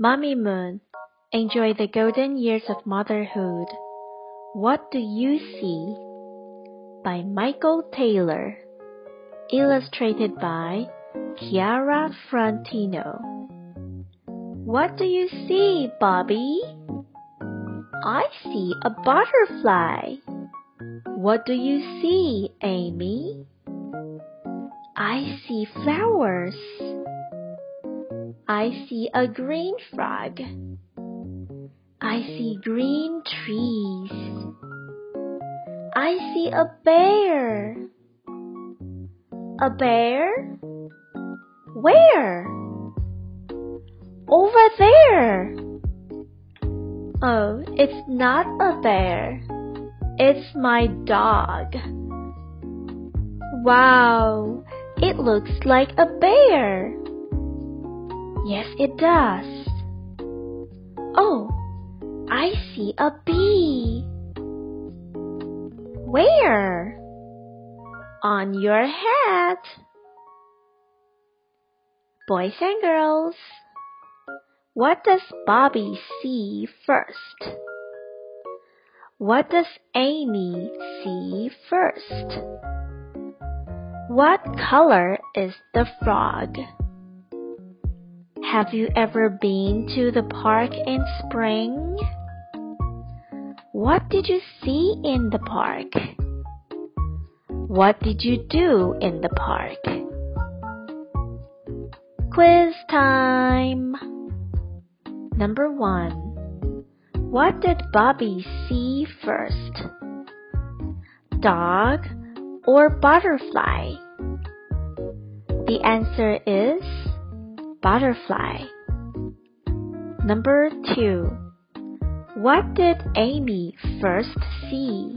Mamimoon, enjoy the golden years of motherhood. What do you see? By Michael Taylor. Illustrated by Chiara Fiorentino. What do you see, Bobby? I see a butterfly. What do you see, Amy? I see flowers. I see a green frog. I see green trees. I see a bear. A bear? Where? Over there. Oh, it's not a bear. It's my dog. Wow, it looks like a bear. Yes, it does. Oh, I see a bee. Where? On your hat. Boys and girls, what does Bobby see first? What does Amy see first? What color is the frog? Have you ever been to the park in spring? What did you see in the park? What did you do in the park? Quiz time! Number one. What did Bobby see first? Dog or butterfly? The answer is butterfly. Number two. What did Amy first see?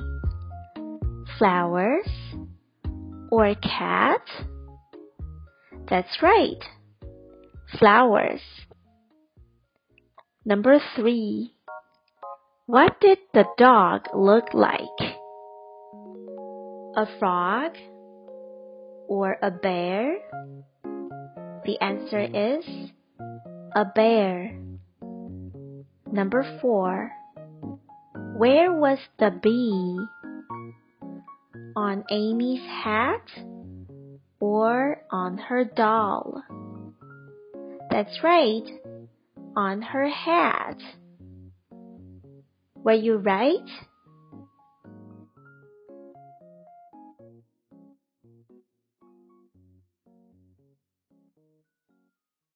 Flowers or cat? That's right. Flowers. Number three. What did the dog look like? A frog or a bear? The answer is a bear. Number four. Where was the bee? On Amy's hat or on her doll? That's right, on her hat. Were you right?